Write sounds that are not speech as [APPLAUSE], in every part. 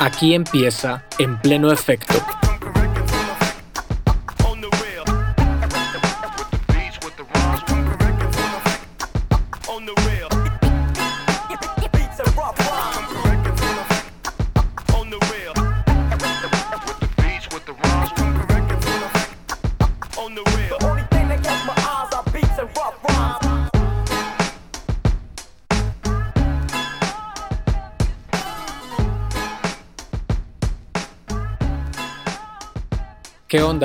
Aquí empieza en pleno efecto.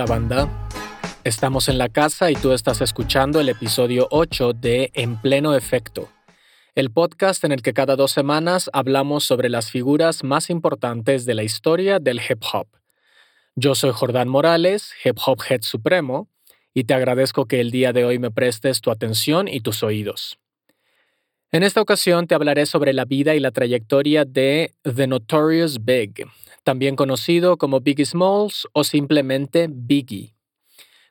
¿Qué onda, banda? Estamos en la casa y tú estás escuchando el episodio 8 de En pleno efecto, el podcast en el que cada dos semanas hablamos sobre las figuras más importantes de la historia del hip hop. Yo soy Jordán Morales, hip hop head supremo, y te agradezco que el día de hoy me prestes tu atención y tus oídos. En esta ocasión te hablaré sobre la vida y la trayectoria de The Notorious Big, también conocido como Biggie Smalls o simplemente Biggie.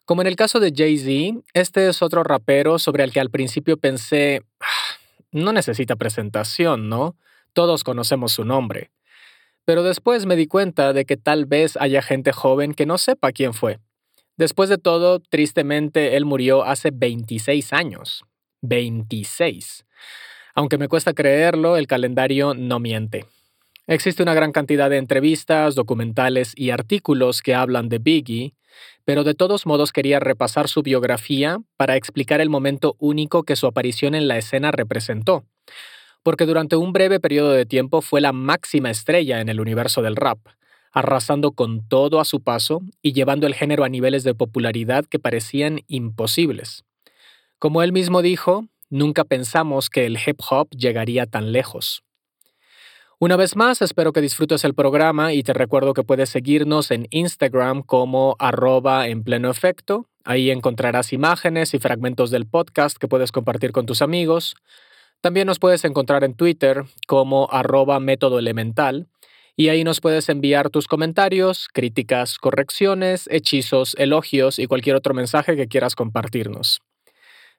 Como en el caso de Jay-Z, este es otro rapero sobre el que al principio pensé, ah, no necesita presentación, ¿no? Todos conocemos su nombre. Pero después me di cuenta de que tal vez haya gente joven que no sepa quién fue. Después de todo, tristemente, él murió hace 26 años. 26. Aunque me cuesta creerlo, el calendario no miente. Existe una gran cantidad de entrevistas, documentales y artículos que hablan de Biggie, pero de todos modos quería repasar su biografía para explicar el momento único que su aparición en la escena representó, porque durante un breve periodo de tiempo fue la máxima estrella en el universo del rap, arrasando con todo a su paso y llevando el género a niveles de popularidad que parecían imposibles. Como él mismo dijo, nunca pensamos que el hip hop llegaría tan lejos. Una vez más, espero que disfrutes el programa y te recuerdo que puedes seguirnos en Instagram como arroba en pleno efecto. Ahí encontrarás imágenes y fragmentos del podcast que puedes compartir con tus amigos. También nos puedes encontrar en Twitter como arroba método elemental y ahí nos puedes enviar tus comentarios, críticas, correcciones, hechizos, elogios y cualquier otro mensaje que quieras compartirnos.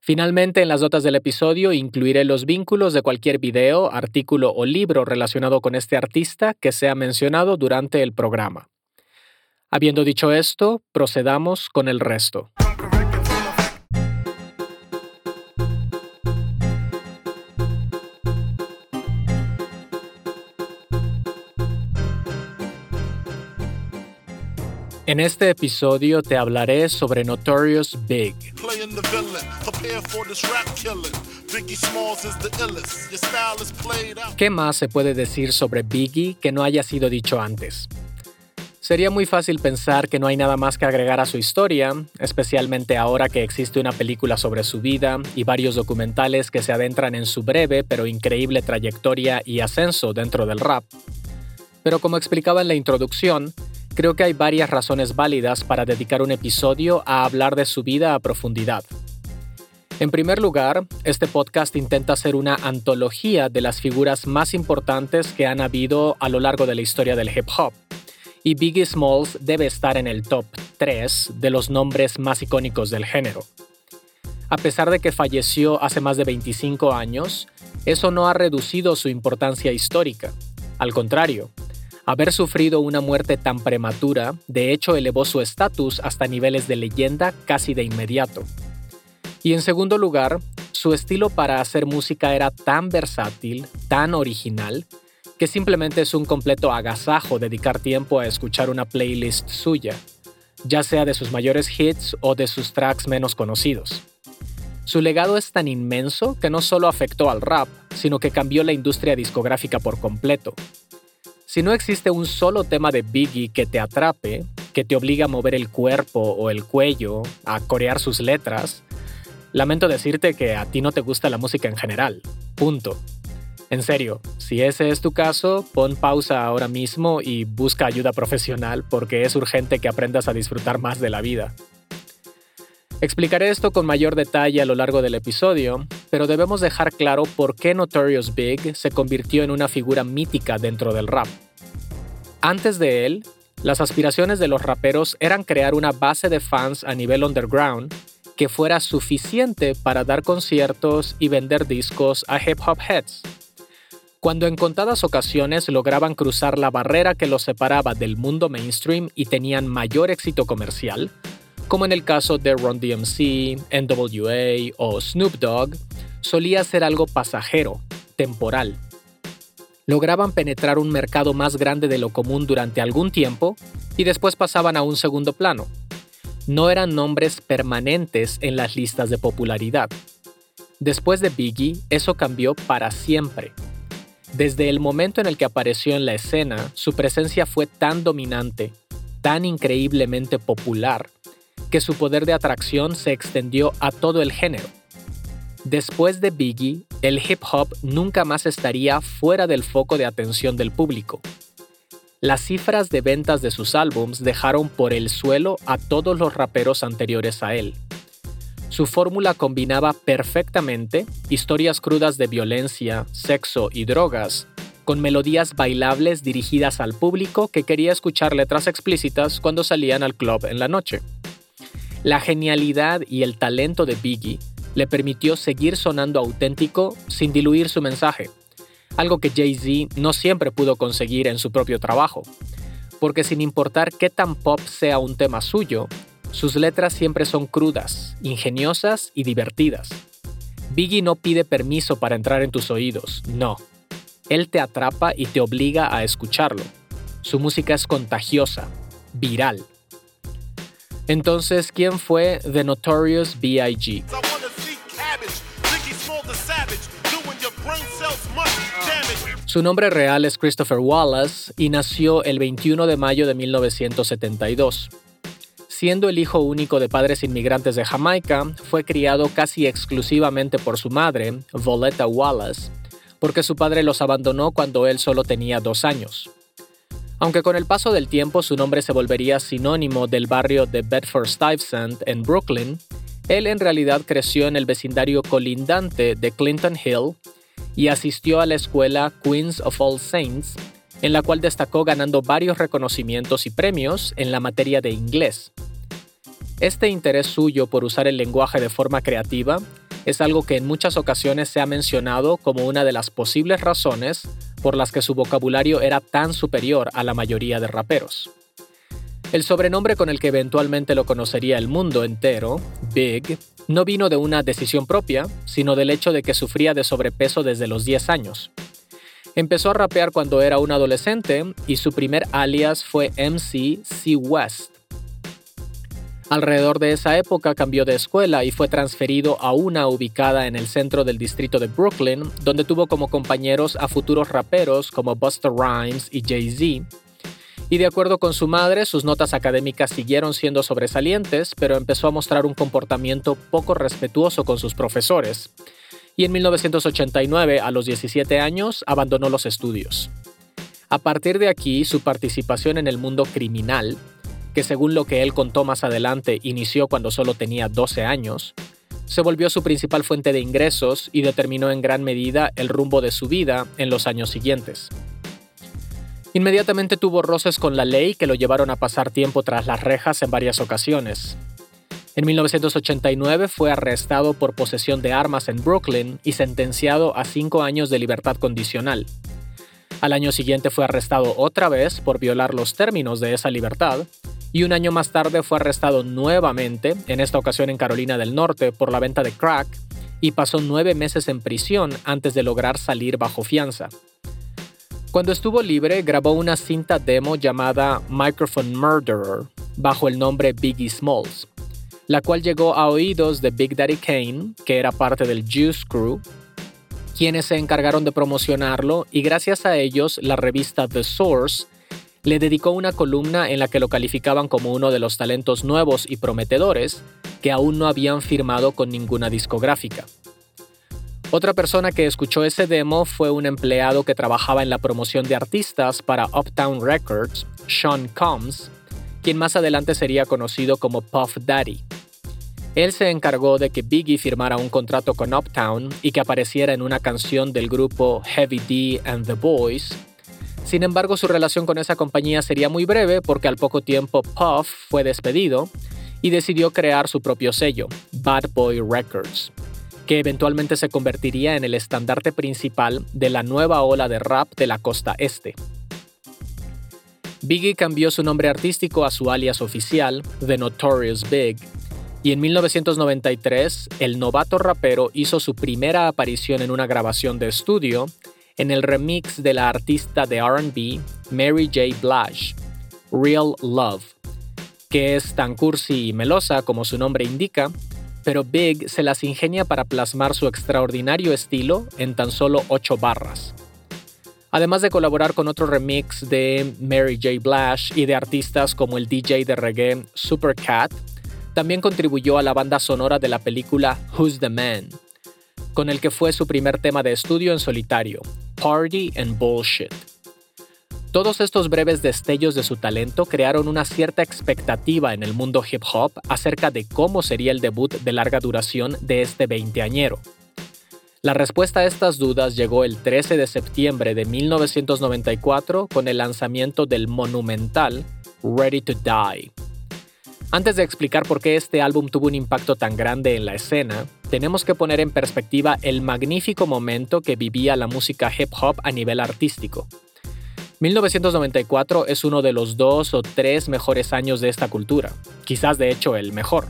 Finalmente, en las notas del episodio incluiré los vínculos de cualquier video, artículo o libro relacionado con este artista que sea mencionado durante el programa. Habiendo dicho esto, procedamos con el resto. En este episodio te hablaré sobre Notorious Big. ¿Qué más se puede decir sobre Biggie que no haya sido dicho antes? Sería muy fácil pensar que no hay nada más que agregar a su historia, especialmente ahora que existe una película sobre su vida y varios documentales que se adentran en su breve pero increíble trayectoria y ascenso dentro del rap. Pero como explicaba en la introducción, Creo que hay varias razones válidas para dedicar un episodio a hablar de su vida a profundidad. En primer lugar, este podcast intenta ser una antología de las figuras más importantes que han habido a lo largo de la historia del hip hop. Y Biggie Smalls debe estar en el top 3 de los nombres más icónicos del género. A pesar de que falleció hace más de 25 años, eso no ha reducido su importancia histórica. Al contrario, Haber sufrido una muerte tan prematura, de hecho, elevó su estatus hasta niveles de leyenda casi de inmediato. Y en segundo lugar, su estilo para hacer música era tan versátil, tan original, que simplemente es un completo agasajo dedicar tiempo a escuchar una playlist suya, ya sea de sus mayores hits o de sus tracks menos conocidos. Su legado es tan inmenso que no solo afectó al rap, sino que cambió la industria discográfica por completo, si no existe un solo tema de Biggie que te atrape, que te obliga a mover el cuerpo o el cuello, a corear sus letras, lamento decirte que a ti no te gusta la música en general. Punto. En serio, si ese es tu caso, pon pausa ahora mismo y busca ayuda profesional porque es urgente que aprendas a disfrutar más de la vida. Explicaré esto con mayor detalle a lo largo del episodio, pero debemos dejar claro por qué Notorious Big se convirtió en una figura mítica dentro del rap. Antes de él, las aspiraciones de los raperos eran crear una base de fans a nivel underground que fuera suficiente para dar conciertos y vender discos a hip hop heads. cuando en contadas ocasiones lograban cruzar la barrera que los separaba del mundo mainstream y tenían mayor éxito comercial, como en el caso de Ron DMC, NWA o Snoop Dogg, solía ser algo pasajero, temporal. Lograban penetrar un mercado más grande de lo común durante algún tiempo y después pasaban a un segundo plano. No eran nombres permanentes en las listas de popularidad. Después de Biggie, eso cambió para siempre. Desde el momento en el que apareció en la escena, su presencia fue tan dominante, tan increíblemente popular, que su poder de atracción se extendió a todo el género. Después de Biggie, el hip hop nunca más estaría fuera del foco de atención del público. Las cifras de ventas de sus álbums dejaron por el suelo a todos los raperos anteriores a él. Su fórmula combinaba perfectamente historias crudas de violencia, sexo y drogas, con melodías bailables dirigidas al público que quería escuchar letras explícitas cuando salían al club en la noche. La genialidad y el talento de Biggie le permitió seguir sonando auténtico sin diluir su mensaje, algo que Jay-Z no siempre pudo conseguir en su propio trabajo, porque sin importar qué tan pop sea un tema suyo, sus letras siempre son crudas, ingeniosas y divertidas. Biggie no pide permiso para entrar en tus oídos, no. Él te atrapa y te obliga a escucharlo. Su música es contagiosa, viral. Entonces, ¿quién fue The Notorious B.I.G.? Su nombre real es Christopher Wallace y nació el 21 de mayo de 1972. Siendo el hijo único de padres inmigrantes de Jamaica, fue criado casi exclusivamente por su madre, Voletta Wallace, porque su padre los abandonó cuando él solo tenía dos años. Aunque con el paso del tiempo su nombre se volvería sinónimo del barrio de Bedford-Stuyvesant en Brooklyn, él en realidad creció en el vecindario colindante de Clinton Hill y asistió a la escuela Queens of All Saints, en la cual destacó ganando varios reconocimientos y premios en la materia de inglés. Este interés suyo por usar el lenguaje de forma creativa es algo que en muchas ocasiones se ha mencionado como una de las posibles razones por las que su vocabulario era tan superior a la mayoría de raperos. El sobrenombre con el que eventualmente lo conocería el mundo entero, Big, no vino de una decisión propia, sino del hecho de que sufría de sobrepeso desde los 10 años. Empezó a rapear cuando era un adolescente y su primer alias fue MC C. West. Alrededor de esa época cambió de escuela y fue transferido a una ubicada en el centro del distrito de Brooklyn, donde tuvo como compañeros a futuros raperos como Buster Rhymes y Jay-Z. Y de acuerdo con su madre, sus notas académicas siguieron siendo sobresalientes, pero empezó a mostrar un comportamiento poco respetuoso con sus profesores. Y en 1989, a los 17 años, abandonó los estudios. A partir de aquí, su participación en el mundo criminal que según lo que él contó más adelante inició cuando solo tenía 12 años, se volvió su principal fuente de ingresos y determinó en gran medida el rumbo de su vida en los años siguientes. Inmediatamente tuvo roces con la ley que lo llevaron a pasar tiempo tras las rejas en varias ocasiones. En 1989 fue arrestado por posesión de armas en Brooklyn y sentenciado a cinco años de libertad condicional. Al año siguiente fue arrestado otra vez por violar los términos de esa libertad y un año más tarde fue arrestado nuevamente, en esta ocasión en Carolina del Norte, por la venta de crack y pasó nueve meses en prisión antes de lograr salir bajo fianza. Cuando estuvo libre, grabó una cinta demo llamada Microphone Murderer, bajo el nombre Biggie Smalls, la cual llegó a oídos de Big Daddy Kane, que era parte del Juice Crew, quienes se encargaron de promocionarlo y gracias a ellos la revista The Source le dedicó una columna en la que lo calificaban como uno de los talentos nuevos y prometedores que aún no habían firmado con ninguna discográfica. Otra persona que escuchó ese demo fue un empleado que trabajaba en la promoción de artistas para Uptown Records, Sean Combs, quien más adelante sería conocido como Puff Daddy. Él se encargó de que Biggie firmara un contrato con Uptown y que apareciera en una canción del grupo Heavy D and the Boys, sin embargo, su relación con esa compañía sería muy breve porque al poco tiempo Puff fue despedido y decidió crear su propio sello, Bad Boy Records, que eventualmente se convertiría en el estandarte principal de la nueva ola de rap de la costa este. Biggie cambió su nombre artístico a su alias oficial, The Notorious Big, y en 1993 el novato rapero hizo su primera aparición en una grabación de estudio en el remix de la artista de RB Mary J. Blige, Real Love, que es tan cursi y melosa como su nombre indica, pero Big se las ingenia para plasmar su extraordinario estilo en tan solo 8 barras. Además de colaborar con otro remix de Mary J. Blige y de artistas como el DJ de reggae Supercat, también contribuyó a la banda sonora de la película Who's the Man, con el que fue su primer tema de estudio en solitario, Party and Bullshit. Todos estos breves destellos de su talento crearon una cierta expectativa en el mundo hip hop acerca de cómo sería el debut de larga duración de este veinteañero. La respuesta a estas dudas llegó el 13 de septiembre de 1994 con el lanzamiento del monumental Ready to Die. Antes de explicar por qué este álbum tuvo un impacto tan grande en la escena, tenemos que poner en perspectiva el magnífico momento que vivía la música hip hop a nivel artístico. 1994 es uno de los dos o tres mejores años de esta cultura, quizás de hecho el mejor.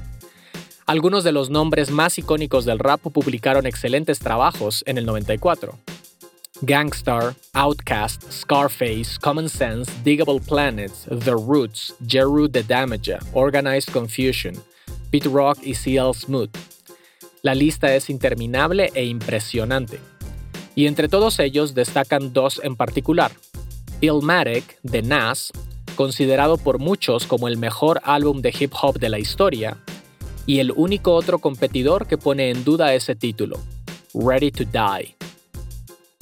Algunos de los nombres más icónicos del rap publicaron excelentes trabajos en el 94. Gangstar, Outcast, Scarface, Common Sense, Diggable Planets, The Roots, Jeru the Damager, Organized Confusion, Pete Rock y CL Smooth. La lista es interminable e impresionante. Y entre todos ellos destacan dos en particular. Illmatic, de Nas, considerado por muchos como el mejor álbum de hip hop de la historia, y el único otro competidor que pone en duda ese título, Ready to Die.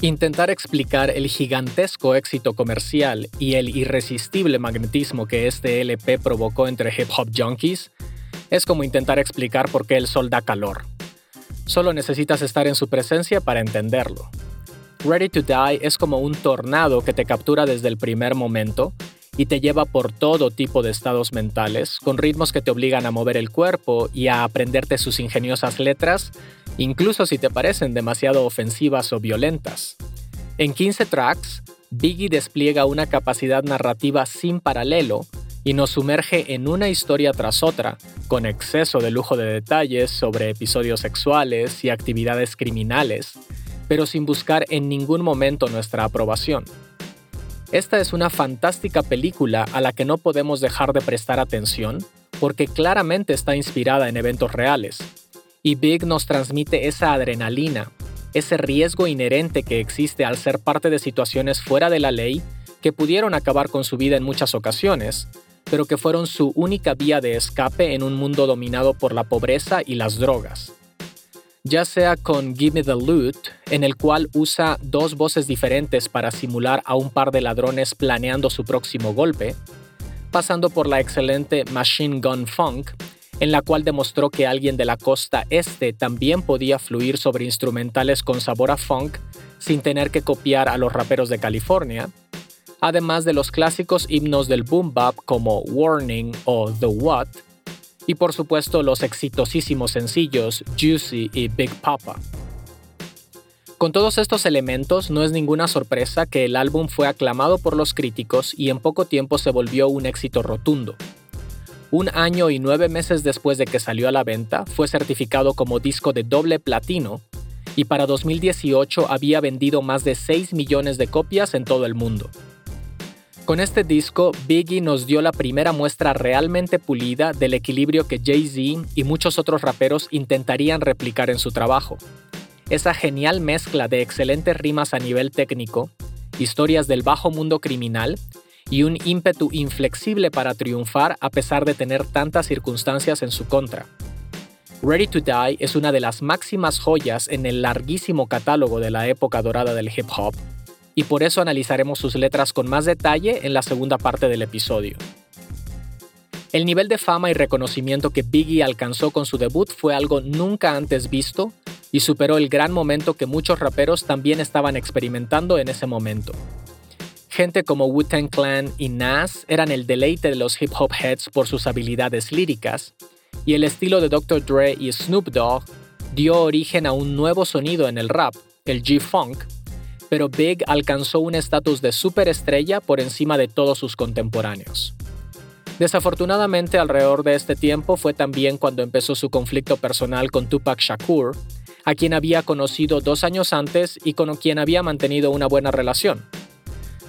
Intentar explicar el gigantesco éxito comercial y el irresistible magnetismo que este LP provocó entre hip hop junkies es como intentar explicar por qué el sol da calor. Solo necesitas estar en su presencia para entenderlo. Ready to Die es como un tornado que te captura desde el primer momento y te lleva por todo tipo de estados mentales, con ritmos que te obligan a mover el cuerpo y a aprenderte sus ingeniosas letras, incluso si te parecen demasiado ofensivas o violentas. En 15 tracks, Biggie despliega una capacidad narrativa sin paralelo y nos sumerge en una historia tras otra, con exceso de lujo de detalles sobre episodios sexuales y actividades criminales, pero sin buscar en ningún momento nuestra aprobación. Esta es una fantástica película a la que no podemos dejar de prestar atención porque claramente está inspirada en eventos reales. Y Big nos transmite esa adrenalina, ese riesgo inherente que existe al ser parte de situaciones fuera de la ley que pudieron acabar con su vida en muchas ocasiones, pero que fueron su única vía de escape en un mundo dominado por la pobreza y las drogas. Ya sea con Give Me the Loot, en el cual usa dos voces diferentes para simular a un par de ladrones planeando su próximo golpe, pasando por la excelente Machine Gun Funk, en la cual demostró que alguien de la costa este también podía fluir sobre instrumentales con sabor a funk sin tener que copiar a los raperos de California, además de los clásicos himnos del boom bap como Warning o The What, y por supuesto los exitosísimos sencillos Juicy y Big Papa. Con todos estos elementos no es ninguna sorpresa que el álbum fue aclamado por los críticos y en poco tiempo se volvió un éxito rotundo. Un año y nueve meses después de que salió a la venta, fue certificado como disco de doble platino y para 2018 había vendido más de 6 millones de copias en todo el mundo. Con este disco, Biggie nos dio la primera muestra realmente pulida del equilibrio que Jay-Z y muchos otros raperos intentarían replicar en su trabajo. Esa genial mezcla de excelentes rimas a nivel técnico, historias del bajo mundo criminal y un ímpetu inflexible para triunfar a pesar de tener tantas circunstancias en su contra. Ready to Die es una de las máximas joyas en el larguísimo catálogo de la época dorada del hip hop y por eso analizaremos sus letras con más detalle en la segunda parte del episodio. El nivel de fama y reconocimiento que Biggie alcanzó con su debut fue algo nunca antes visto y superó el gran momento que muchos raperos también estaban experimentando en ese momento. Gente como Wu-Tang Clan y Nas eran el deleite de los hip hop heads por sus habilidades líricas, y el estilo de Dr. Dre y Snoop Dogg dio origen a un nuevo sonido en el rap, el G-Funk, pero Big alcanzó un estatus de superestrella por encima de todos sus contemporáneos. Desafortunadamente, alrededor de este tiempo fue también cuando empezó su conflicto personal con Tupac Shakur, a quien había conocido dos años antes y con quien había mantenido una buena relación.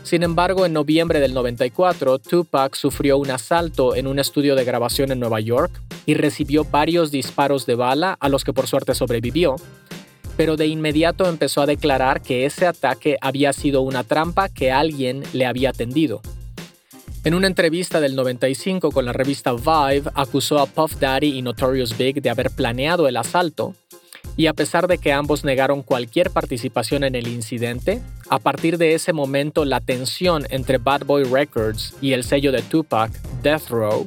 Sin embargo, en noviembre del 94, Tupac sufrió un asalto en un estudio de grabación en Nueva York y recibió varios disparos de bala a los que por suerte sobrevivió, pero de inmediato empezó a declarar que ese ataque había sido una trampa que alguien le había tendido. En una entrevista del 95 con la revista Vibe, acusó a Puff Daddy y Notorious Big de haber planeado el asalto, y a pesar de que ambos negaron cualquier participación en el incidente, a partir de ese momento la tensión entre Bad Boy Records y el sello de Tupac, Death Row,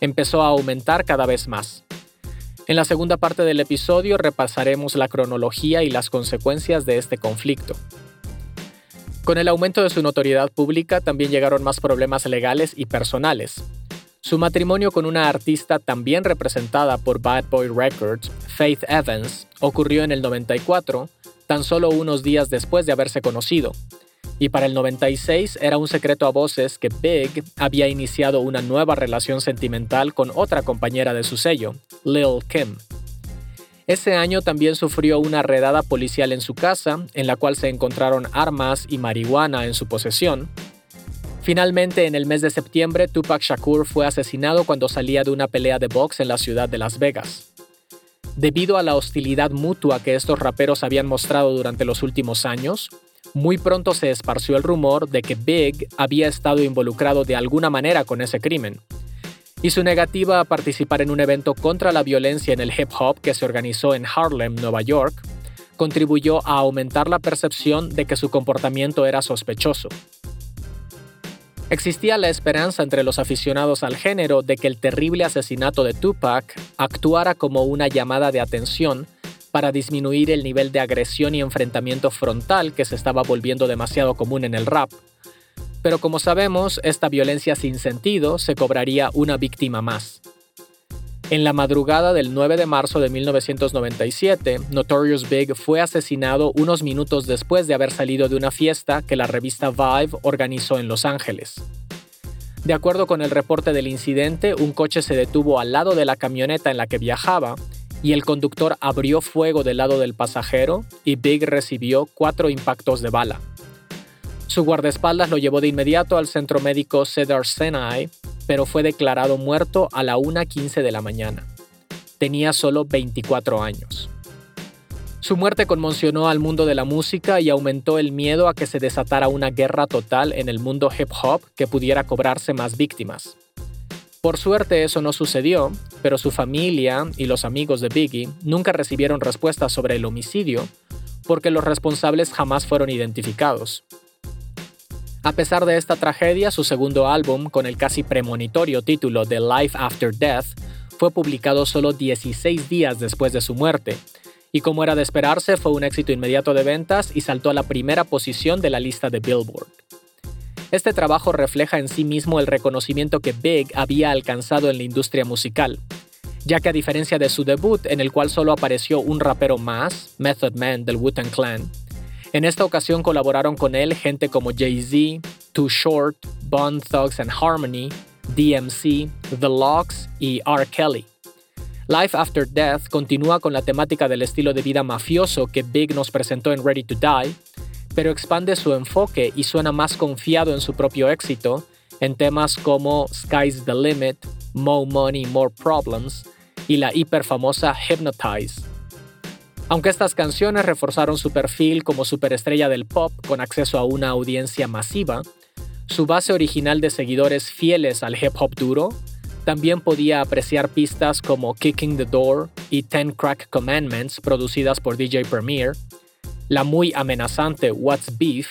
empezó a aumentar cada vez más. En la segunda parte del episodio repasaremos la cronología y las consecuencias de este conflicto. Con el aumento de su notoriedad pública también llegaron más problemas legales y personales. Su matrimonio con una artista también representada por Bad Boy Records, Faith Evans, ocurrió en el 94, tan solo unos días después de haberse conocido. Y para el 96 era un secreto a voces que Big había iniciado una nueva relación sentimental con otra compañera de su sello, Lil Kim. Ese año también sufrió una redada policial en su casa, en la cual se encontraron armas y marihuana en su posesión. Finalmente, en el mes de septiembre, Tupac Shakur fue asesinado cuando salía de una pelea de box en la ciudad de Las Vegas. Debido a la hostilidad mutua que estos raperos habían mostrado durante los últimos años, muy pronto se esparció el rumor de que Big había estado involucrado de alguna manera con ese crimen, y su negativa a participar en un evento contra la violencia en el hip hop que se organizó en Harlem, Nueva York, contribuyó a aumentar la percepción de que su comportamiento era sospechoso. Existía la esperanza entre los aficionados al género de que el terrible asesinato de Tupac actuara como una llamada de atención para disminuir el nivel de agresión y enfrentamiento frontal que se estaba volviendo demasiado común en el rap, pero como sabemos, esta violencia sin sentido se cobraría una víctima más. En la madrugada del 9 de marzo de 1997, Notorious Big fue asesinado unos minutos después de haber salido de una fiesta que la revista Vibe organizó en Los Ángeles. De acuerdo con el reporte del incidente, un coche se detuvo al lado de la camioneta en la que viajaba y el conductor abrió fuego del lado del pasajero y Big recibió cuatro impactos de bala. Su guardaespaldas lo llevó de inmediato al centro médico Cedar Sinai, pero fue declarado muerto a la 1.15 de la mañana. Tenía solo 24 años. Su muerte conmocionó al mundo de la música y aumentó el miedo a que se desatara una guerra total en el mundo hip hop que pudiera cobrarse más víctimas. Por suerte eso no sucedió, pero su familia y los amigos de Biggie nunca recibieron respuestas sobre el homicidio porque los responsables jamás fueron identificados. A pesar de esta tragedia, su segundo álbum, con el casi premonitorio título de Life After Death, fue publicado solo 16 días después de su muerte, y como era de esperarse, fue un éxito inmediato de ventas y saltó a la primera posición de la lista de Billboard. Este trabajo refleja en sí mismo el reconocimiento que Big había alcanzado en la industria musical, ya que a diferencia de su debut, en el cual solo apareció un rapero más, Method Man del Wu-Tang Clan, en esta ocasión colaboraron con él gente como Jay-Z, Too Short, Bond Thugs and Harmony, DMC, The Locks y R. Kelly. Life After Death continúa con la temática del estilo de vida mafioso que Big nos presentó en Ready to Die, pero expande su enfoque y suena más confiado en su propio éxito en temas como Sky's the Limit, More Money, More Problems y la hiperfamosa Hypnotize. Aunque estas canciones reforzaron su perfil como superestrella del pop con acceso a una audiencia masiva, su base original de seguidores fieles al hip hop duro también podía apreciar pistas como Kicking the Door y Ten Crack Commandments producidas por DJ Premier, la muy amenazante What's Beef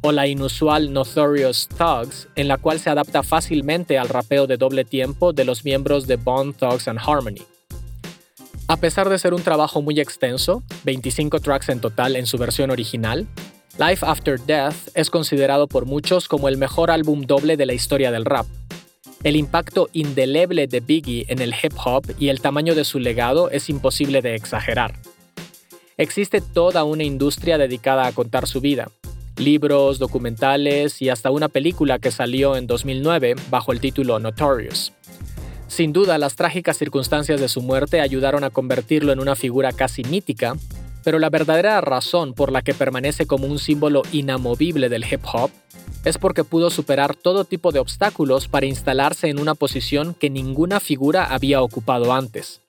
o la inusual Notorious Thugs, en la cual se adapta fácilmente al rapeo de doble tiempo de los miembros de Bone Thugs and Harmony. A pesar de ser un trabajo muy extenso, 25 tracks en total en su versión original, Life After Death es considerado por muchos como el mejor álbum doble de la historia del rap. El impacto indeleble de Biggie en el hip hop y el tamaño de su legado es imposible de exagerar. Existe toda una industria dedicada a contar su vida. Libros, documentales y hasta una película que salió en 2009 bajo el título Notorious. Sin duda, las trágicas circunstancias de su muerte ayudaron a convertirlo en una figura casi mítica, pero la verdadera razón por la que permanece como un símbolo inamovible del hip hop es porque pudo superar todo tipo de obstáculos para instalarse en una posición que ninguna figura había ocupado antes.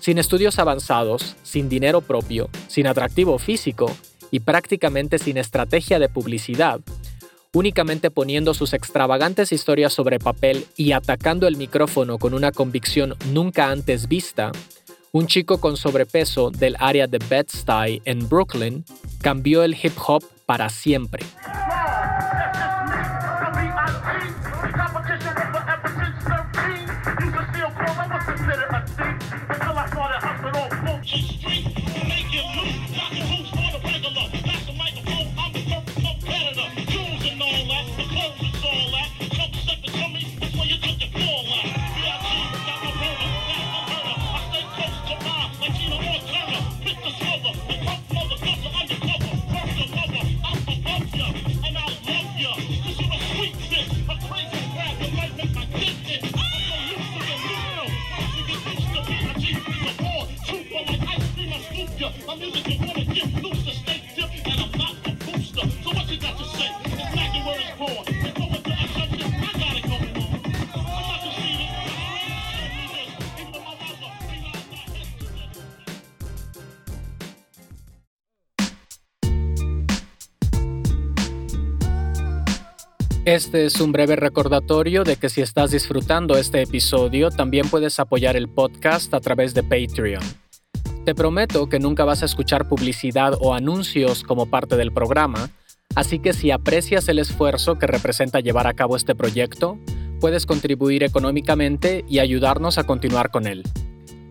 Sin estudios avanzados, sin dinero propio, sin atractivo físico y prácticamente sin estrategia de publicidad, únicamente poniendo sus extravagantes historias sobre papel y atacando el micrófono con una convicción nunca antes vista, un chico con sobrepeso del área de Bed-Stuy en Brooklyn cambió el hip hop para siempre. Este es un breve recordatorio de que si estás disfrutando este episodio, también puedes apoyar el podcast a través de Patreon. Te prometo que nunca vas a escuchar publicidad o anuncios como parte del programa, así que si aprecias el esfuerzo que representa llevar a cabo este proyecto, puedes contribuir económicamente y ayudarnos a continuar con él.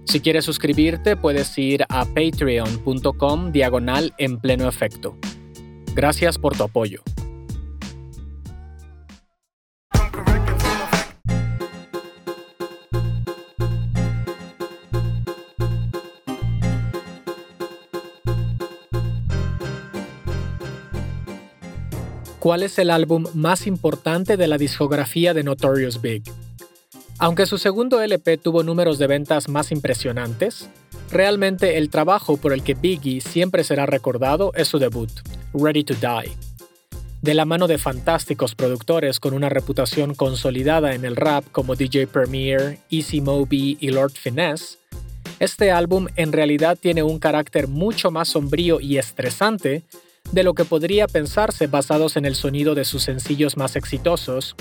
Si quieres suscribirte, puedes ir a patreon.com diagonal en pleno efecto. Gracias por tu apoyo. ¿Cuál es el álbum más importante de la discografía de Notorious Big? Aunque su segundo LP tuvo números de ventas más impresionantes, realmente el trabajo por el que Biggie siempre será recordado es su debut, Ready to Die. De la mano de fantásticos productores con una reputación consolidada en el rap como DJ Premier, Easy Moby y Lord Finesse, este álbum en realidad tiene un carácter mucho más sombrío y estresante de lo que podría pensarse basados en el sonido de sus sencillos más exitosos,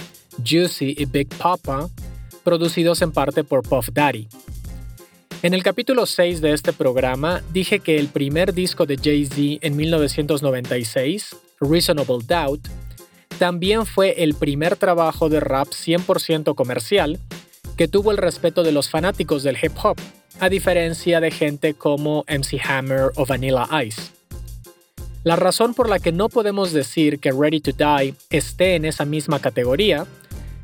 Juicy y Big Papa, producidos en parte por Puff Daddy. En el capítulo 6 de este programa dije que el primer disco de Jay-Z en 1996, Reasonable Doubt, también fue el primer trabajo de rap 100% comercial que tuvo el respeto de los fanáticos del hip hop, a diferencia de gente como MC Hammer o Vanilla Ice. La razón por la que no podemos decir que Ready to Die esté en esa misma categoría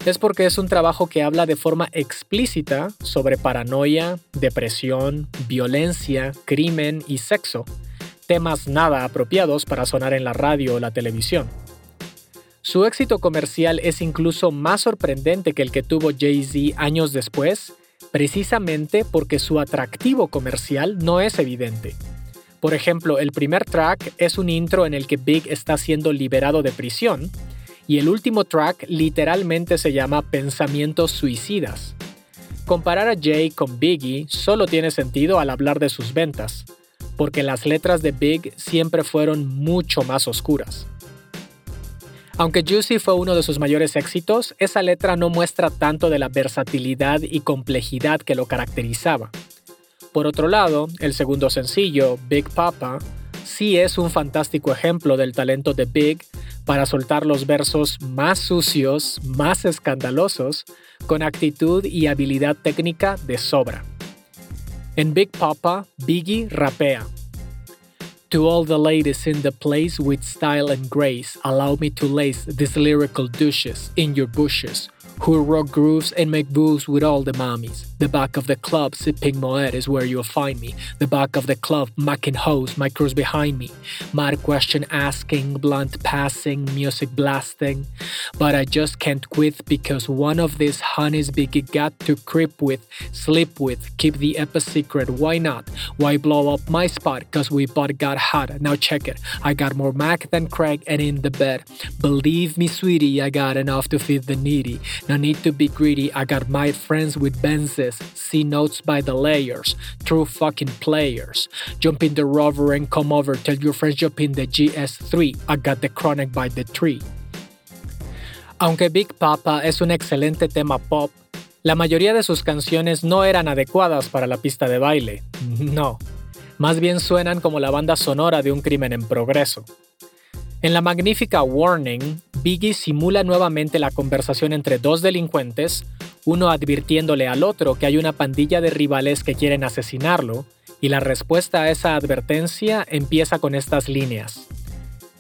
es porque es un trabajo que habla de forma explícita sobre paranoia, depresión, violencia, crimen y sexo, temas nada apropiados para sonar en la radio o la televisión. Su éxito comercial es incluso más sorprendente que el que tuvo Jay-Z años después, precisamente porque su atractivo comercial no es evidente. Por ejemplo, el primer track es un intro en el que Big está siendo liberado de prisión y el último track literalmente se llama Pensamientos Suicidas. Comparar a Jay con Biggie solo tiene sentido al hablar de sus ventas, porque las letras de Big siempre fueron mucho más oscuras. Aunque Juicy fue uno de sus mayores éxitos, esa letra no muestra tanto de la versatilidad y complejidad que lo caracterizaba. Por otro lado, el segundo sencillo, Big Papa, sí es un fantástico ejemplo del talento de Big para soltar los versos más sucios, más escandalosos, con actitud y habilidad técnica de sobra. En Big Papa, Biggie rapea. To all the ladies in the place with style and grace, allow me to lace these lyrical douches in your bushes, who rock grooves and make booze with all the mommies. The back of the club, sipping Moet is where you'll find me. The back of the club, macking hoes, my crew's behind me. Mad question asking, blunt passing, music blasting. But I just can't quit because one of these honeys Biggie got to creep with, sleep with, keep the epic secret. Why not? Why blow up my spot? Cause we both got hot. Now check it. I got more Mac than Craig and in the bed. Believe me, sweetie, I got enough to feed the needy. No need to be greedy. I got my friends with Benzes. See notes by the layers. True fucking players. Jump in the rover and come over. Tell your friends jump in the GS3. I got the chronic by the tree. Aunque Big Papa es un excelente tema pop, la mayoría de sus canciones no eran adecuadas para la pista de baile. [LAUGHS] No. Más bien suenan como la banda sonora de un crimen en progreso. En la magnífica Warning, Biggie simula nuevamente la conversación entre dos delincuentes, uno advirtiéndole al otro que hay una pandilla de rivales que quieren asesinarlo, y la respuesta a esa advertencia empieza con estas líneas.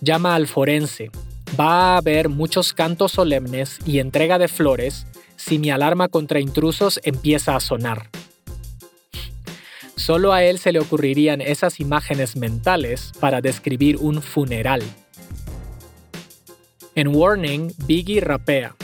Llama al forense. Va a haber muchos cantos solemnes y entrega de flores si mi alarma contra intrusos empieza a sonar. Solo a él se le ocurrirían esas imágenes mentales para describir un funeral. En Warning, Biggie rapea.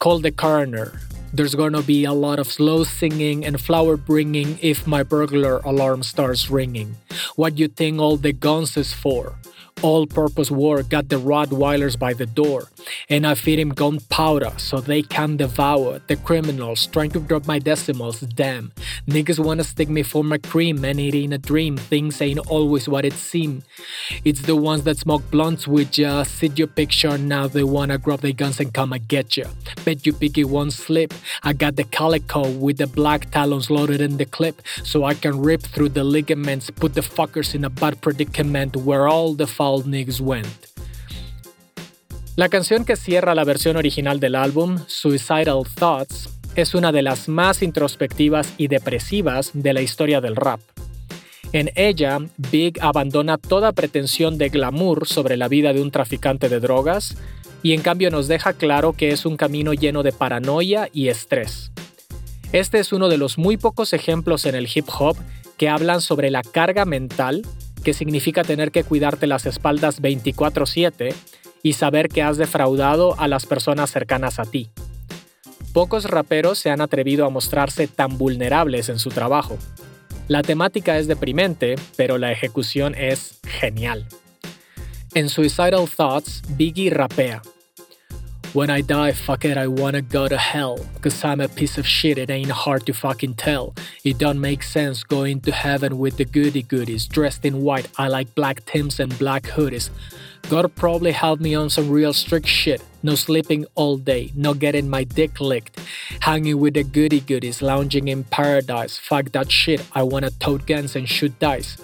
Call the coroner. There's gonna be a lot of slow singing and flower bringing if my burglar alarm starts ringing. What you think all the guns is for? All purpose war got the Rottweilers by the door, and I feed him gunpowder so they can devour the criminals trying to drop my decimals. Damn, niggas wanna stick me for my cream, and it ain't a dream. Things ain't always what it seems. It's the ones that smoke blunts with ya, see your picture now, they wanna grab their guns and come and get ya. Bet you piggy won't slip. I got the calico with the black talons loaded in the clip, so I can rip through the ligaments, put the fuckers in a bad predicament where all the foul niggas went. La canción que cierra la versión original del álbum, Suicidal Thoughts, es una de las más introspectivas y depresivas de la historia del rap. En ella, Big abandona toda pretensión de glamour sobre la vida de un traficante de drogas y en cambio nos deja claro que es un camino lleno de paranoia y estrés. Este es uno de los muy pocos ejemplos en el hip hop que hablan sobre la carga mental que significa tener que cuidarte las espaldas 24/7 y saber que has defraudado a las personas cercanas a ti. Pocos raperos se han atrevido a mostrarse tan vulnerables en su trabajo. La temática es deprimente, pero la ejecución es genial. En Suicidal Thoughts, Biggie rapea. When I die, fuck it, I wanna go to hell. Cause I'm a piece of shit, it ain't hard to fucking tell. It don't make sense going to heaven with the goody goodies. Dressed in white, I like black Tims and black hoodies. God probably help me on some real strict shit. No sleeping all day, no getting my dick licked. Hanging with the goody goodies, lounging in paradise. Fuck that shit, I wanna tote guns and shoot dice.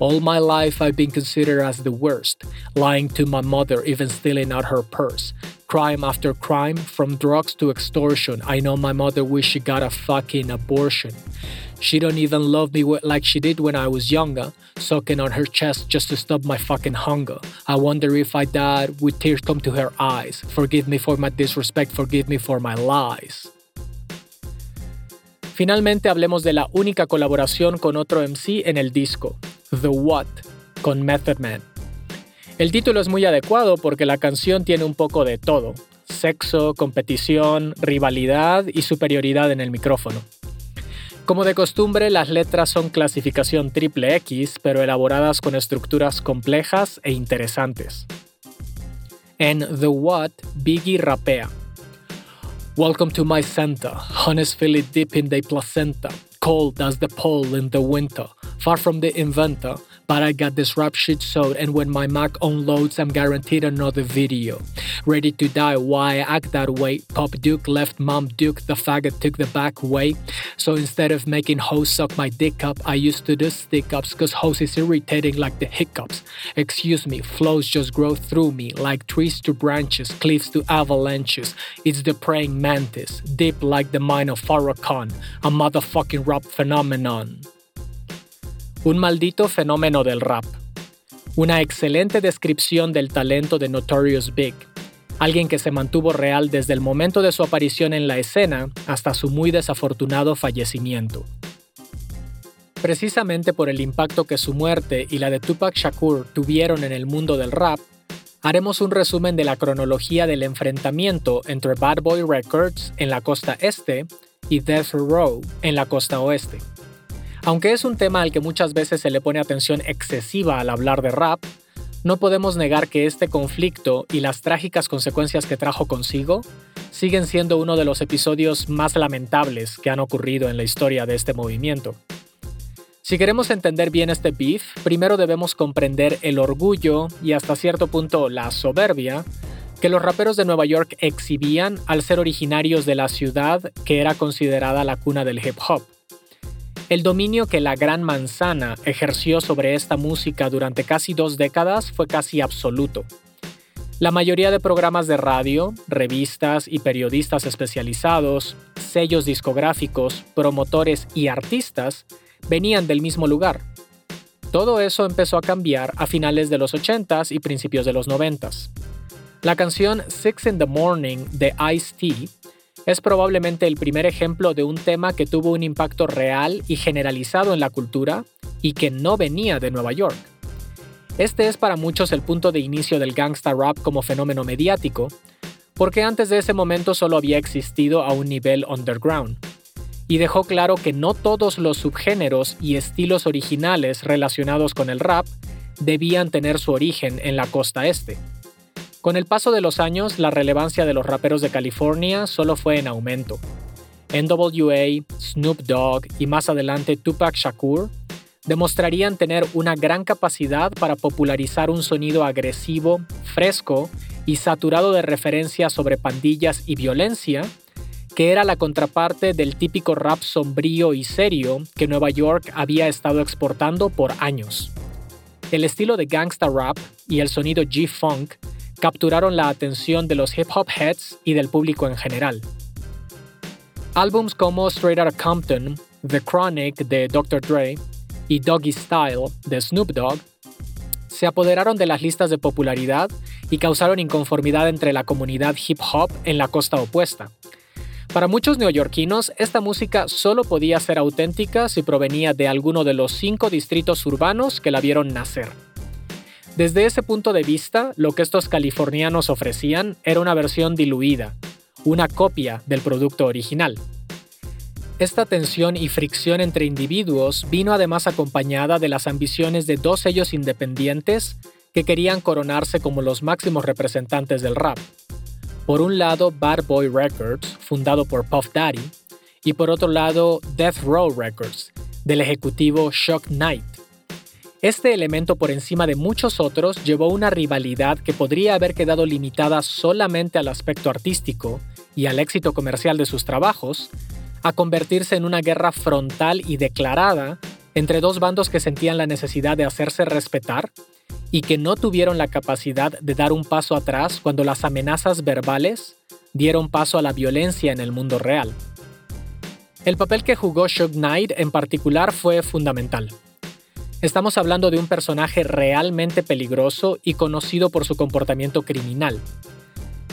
All my life I've been considered as the worst, lying to my mother, even stealing out her purse. Crime after crime, from drugs to extortion. I know my mother wish she got a fucking abortion. She don't even love me like she did when I was younger, sucking on her chest just to stop my fucking hunger. I wonder if I died with tears come to her eyes. Forgive me for my disrespect, forgive me for my lies. Finalmente hablemos de la única colaboración con otro MC en el disco, The What con Method Man. El título es muy adecuado porque la canción tiene un poco de todo, sexo, competición, rivalidad y superioridad en el micrófono. Como de costumbre, las letras son clasificación triple X, pero elaboradas con estructuras complejas e interesantes. En The What, Biggie rapea. Welcome to my center, honest Philly deep in the placenta, cold as the pole in the winter. Far from the inventor, but I got this rap shit sewed, and when my Mac unloads, I'm guaranteed another video. Ready to die, why I act that way? Pop Duke left Mom Duke, the faggot took the back way. So instead of making hoes suck my dick up, I used to do stick ups, cause hoes is irritating like the hiccups. Excuse me, flows just grow through me, like trees to branches, cliffs to avalanches. It's the praying mantis, deep like the mind of Farrakhan, a motherfucking rap phenomenon. Un maldito fenómeno del rap. Una excelente descripción del talento de Notorious Big. alguien que se mantuvo real desde el momento de su aparición en la escena hasta su muy desafortunado fallecimiento. Precisamente por el impacto que su muerte y la de Tupac Shakur tuvieron en el mundo del rap, haremos un resumen de la cronología del enfrentamiento entre Bad Boy Records en la costa este y Death Row en la costa oeste. Aunque es un tema al que muchas veces se le pone atención excesiva al hablar de rap, no podemos negar que este conflicto y las trágicas consecuencias que trajo consigo siguen siendo uno de los episodios más lamentables que han ocurrido en la historia de este movimiento. Si queremos entender bien este beef, primero debemos comprender el orgullo y hasta cierto punto la soberbia que los raperos de Nueva York exhibían al ser originarios de la ciudad que era considerada la cuna del hip hop. El dominio que la Gran Manzana ejerció sobre esta música durante casi dos décadas fue casi absoluto. La mayoría de programas de radio, revistas y periodistas especializados, sellos discográficos, promotores y artistas venían del mismo lugar. Todo eso empezó a cambiar a finales de los 80s y principios de los 90s. La canción Six in the Morning de Ice-T es probablemente el primer ejemplo de un tema que tuvo un impacto real y generalizado en la cultura y que no venía de Nueva York. Este es para muchos el punto de inicio del gangsta rap como fenómeno mediático, porque antes de ese momento solo había existido a un nivel underground y dejó claro que no todos los subgéneros y estilos originales relacionados con el rap debían tener su origen en la costa este. Con el paso de los años, la relevancia de los raperos de California solo fue en aumento. NWA, Snoop Dogg y más adelante Tupac Shakur demostrarían tener una gran capacidad para popularizar un sonido agresivo, fresco y saturado de referencias sobre pandillas y violencia que era la contraparte del típico rap sombrío y serio que Nueva York había estado exportando por años. El estilo de gangsta rap y el sonido G-Funk capturaron la atención de los hip hop heads y del público en general. Álbums como Straight Outta Compton, The Chronic de Dr. Dre y Doggy Style de Snoop Dogg se apoderaron de las listas de popularidad y causaron inconformidad entre la comunidad hip hop en la costa opuesta, para muchos neoyorquinos, esta música solo podía ser auténtica si provenía de alguno de los cinco distritos urbanos que la vieron nacer. Desde ese punto de vista, lo que estos californianos ofrecían era una versión diluida, una copia del producto original. Esta tensión y fricción entre individuos vino además acompañada de las ambiciones de dos sellos independientes que querían coronarse como los máximos representantes del rap. Por un lado, Bad Boy Records, fundado por Puff Daddy, y por otro lado, Death Row Records, del ejecutivo Shock Knight. Este elemento por encima de muchos otros llevó una rivalidad que podría haber quedado limitada solamente al aspecto artístico y al éxito comercial de sus trabajos, a convertirse en una guerra frontal y declarada entre dos bandos que sentían la necesidad de hacerse respetar y que no tuvieron la capacidad de dar un paso atrás cuando las amenazas verbales dieron paso a la violencia en el mundo real. El papel que jugó Shug Knight en particular fue fundamental. Estamos hablando de un personaje realmente peligroso y conocido por su comportamiento criminal.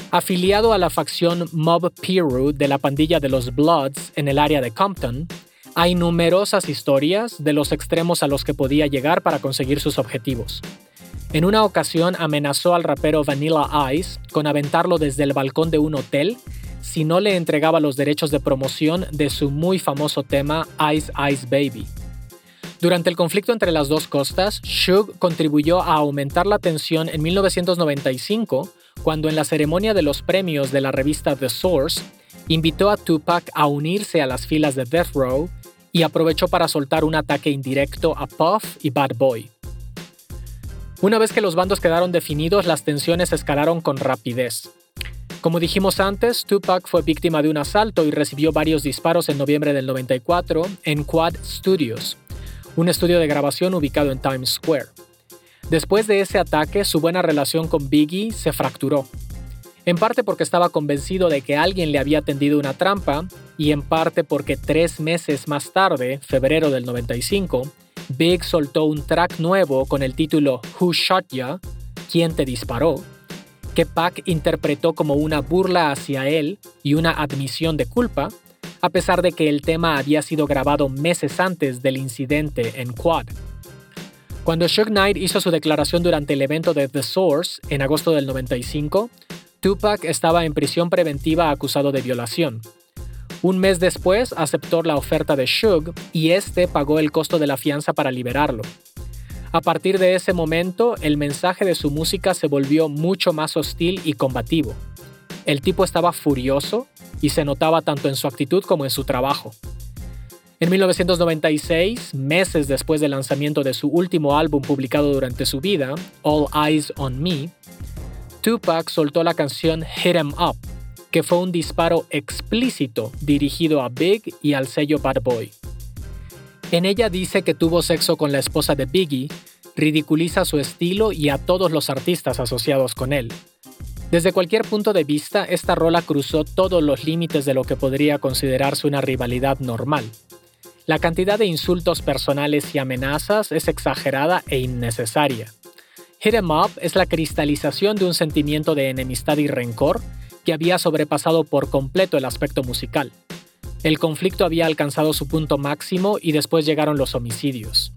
Afiliado a la facción Mob Piru de la pandilla de los Bloods en el área de Compton, hay numerosas historias de los extremos a los que podía llegar para conseguir sus objetivos. En una ocasión amenazó al rapero Vanilla Ice con aventarlo desde el balcón de un hotel si no le entregaba los derechos de promoción de su muy famoso tema Ice Ice Baby. Durante el conflicto entre las dos costas, Suge contribuyó a aumentar la tensión en 1995 cuando en la ceremonia de los premios de la revista The Source invitó a Tupac a unirse a las filas de Death Row y aprovechó para soltar un ataque indirecto a Puff y Bad Boy. Una vez que los bandos quedaron definidos, las tensiones escalaron con rapidez. Como dijimos antes, Tupac fue víctima de un asalto y recibió varios disparos en noviembre del 94 en Quad Studios, un estudio de grabación ubicado en Times Square. Después de ese ataque, su buena relación con Biggie se fracturó. En parte porque estaba convencido de que alguien le había tendido una trampa, y en parte porque tres meses más tarde, febrero del 95, Big soltó un track nuevo con el título Who Shot Ya? ¿Quién te disparó? que Pac interpretó como una burla hacia él y una admisión de culpa, a pesar de que el tema había sido grabado meses antes del incidente en Quad. Cuando Suge Knight hizo su declaración durante el evento de The Source en agosto del 95, Tupac estaba en prisión preventiva acusado de violación. Un mes después aceptó la oferta de Suge y este pagó el costo de la fianza para liberarlo. A partir de ese momento, el mensaje de su música se volvió mucho más hostil y combativo. El tipo estaba furioso y se notaba tanto en su actitud como en su trabajo. En 1996, meses después del lanzamiento de su último álbum publicado durante su vida, All Eyes on Me, Tupac soltó la canción Hit 'em Up, que fue un disparo explícito dirigido a Big y al sello Bad Boy. En ella dice que tuvo sexo con la esposa de Biggie, ridiculiza su estilo y a todos los artistas asociados con él. Desde cualquier punto de vista, esta rola cruzó todos los límites de lo que podría considerarse una rivalidad normal. La cantidad de insultos personales y amenazas es exagerada e innecesaria. Hit 'em Up es la cristalización de un sentimiento de enemistad y rencor que había sobrepasado por completo el aspecto musical. El conflicto había alcanzado su punto máximo y después llegaron los homicidios.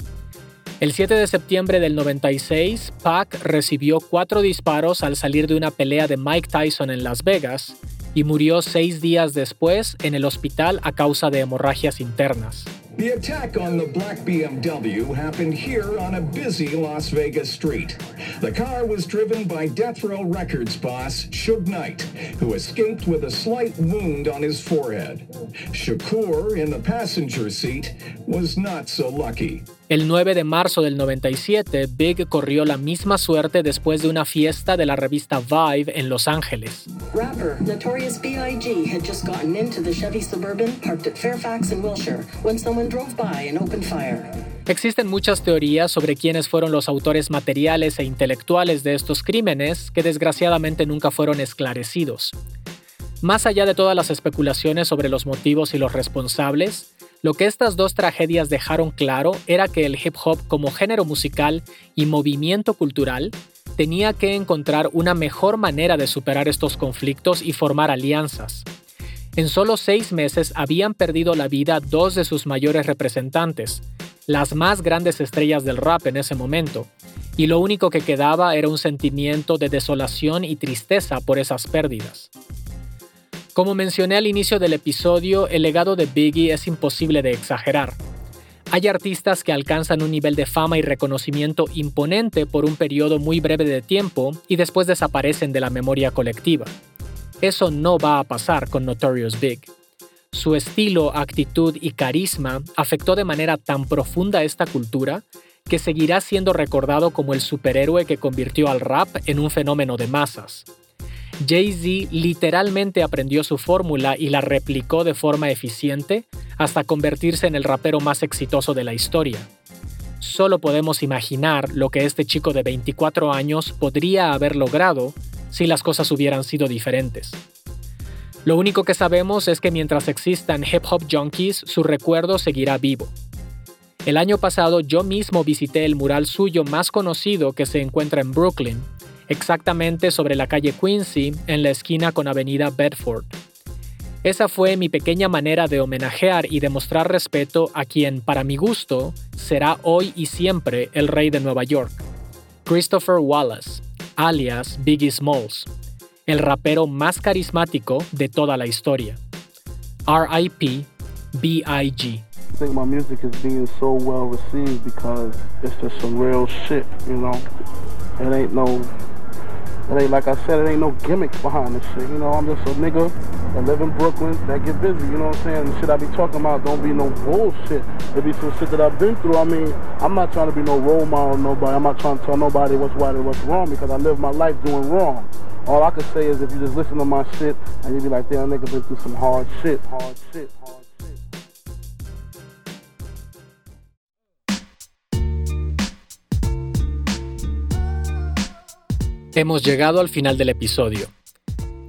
El 7 de septiembre del 96, Pac recibió cuatro disparos al salir de una pelea de Mike Tyson en Las Vegas y murió seis días después en el hospital a causa de hemorragias internas. The attack on the black BMW happened here on a busy Las Vegas street. The car was driven by Death Row Records boss Suge Knight, who escaped with a slight wound on his forehead. Shakur, in the passenger seat, was not so lucky. El 9 de marzo del 97, Big corrió la misma suerte después de una fiesta de la revista Vibe en Los Ángeles. Rapper Notorious B.I.G. had just gotten into the Chevy Suburban parked at Fairfax in Wilshire when someone drove by and opened fire. Existen muchas teorías sobre quiénes fueron los autores materiales e intelectuales de estos crímenes que desgraciadamente nunca fueron esclarecidos. Más allá de todas las especulaciones sobre los motivos y los responsables, lo que estas dos tragedias dejaron claro era que el hip hop como género musical y movimiento cultural tenía que encontrar una mejor manera de superar estos conflictos y formar alianzas. En solo seis meses habían perdido la vida dos de sus mayores representantes, las más grandes estrellas del rap en ese momento, y lo único que quedaba era un sentimiento de desolación y tristeza por esas pérdidas. Como mencioné al inicio del episodio, el legado de Biggie es imposible de exagerar. Hay artistas que alcanzan un nivel de fama y reconocimiento imponente por un periodo muy breve de tiempo y después desaparecen de la memoria colectiva. Eso no va a pasar con Notorious Big. Su estilo, actitud y carisma afectó de manera tan profunda esta cultura que seguirá siendo recordado como el superhéroe que convirtió al rap en un fenómeno de masas. Jay-Z literalmente aprendió su fórmula y la replicó de forma eficiente hasta convertirse en el rapero más exitoso de la historia. Solo podemos imaginar lo que este chico de 24 años podría haber logrado si las cosas hubieran sido diferentes. Lo único que sabemos es que mientras existan hip hop junkies, su recuerdo seguirá vivo. El año pasado yo mismo visité el mural suyo más conocido que se encuentra en Brooklyn, exactamente sobre la calle Quincy, en la esquina con Avenida Bedford. Esa fue mi pequeña manera de homenajear y demostrar respeto a quien, para mi gusto, será hoy y siempre el rey de Nueva York, Christopher Wallace, alias Biggie Smalls, el rapero más carismático de toda la historia. R.I.P. B.I.G. I think my music is being so well received because it's just some real shit, you know. It ain't no It ain't like I said, it ain't no gimmicks behind this shit. You know, I'm just a nigga that live in Brooklyn that get busy. You know what I'm saying? The shit I be talking about don't be no bullshit. It be some shit that I've been through. I mean, I'm not trying to be no role model nobody. I'm not trying to tell nobody what's right or what's wrong because I live my life doing wrong. All I can say is if you just listen to my shit and you be like, damn, nigga been through some hard shit, hard shit, hard hemos llegado al final del episodio.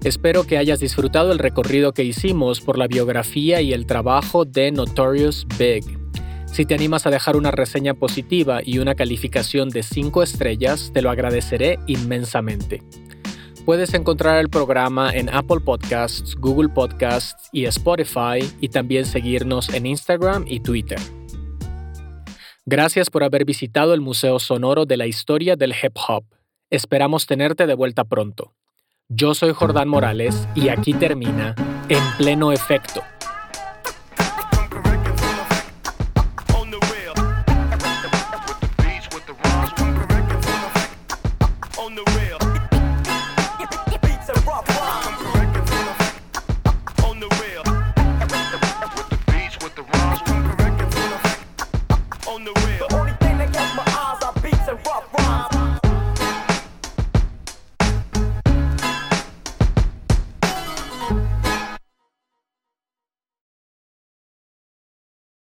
Espero que hayas disfrutado el recorrido que hicimos por la biografía y el trabajo de Notorious Big. Si te animas a dejar una reseña positiva y una calificación de 5 estrellas, te lo agradeceré inmensamente. Puedes encontrar el programa en Apple Podcasts, Google Podcasts y Spotify y también seguirnos en Instagram y Twitter. Gracias por haber visitado el Museo Sonoro de la Historia del Hip Hop. Esperamos tenerte de vuelta pronto. Yo soy Jordán Morales y aquí termina En pleno efecto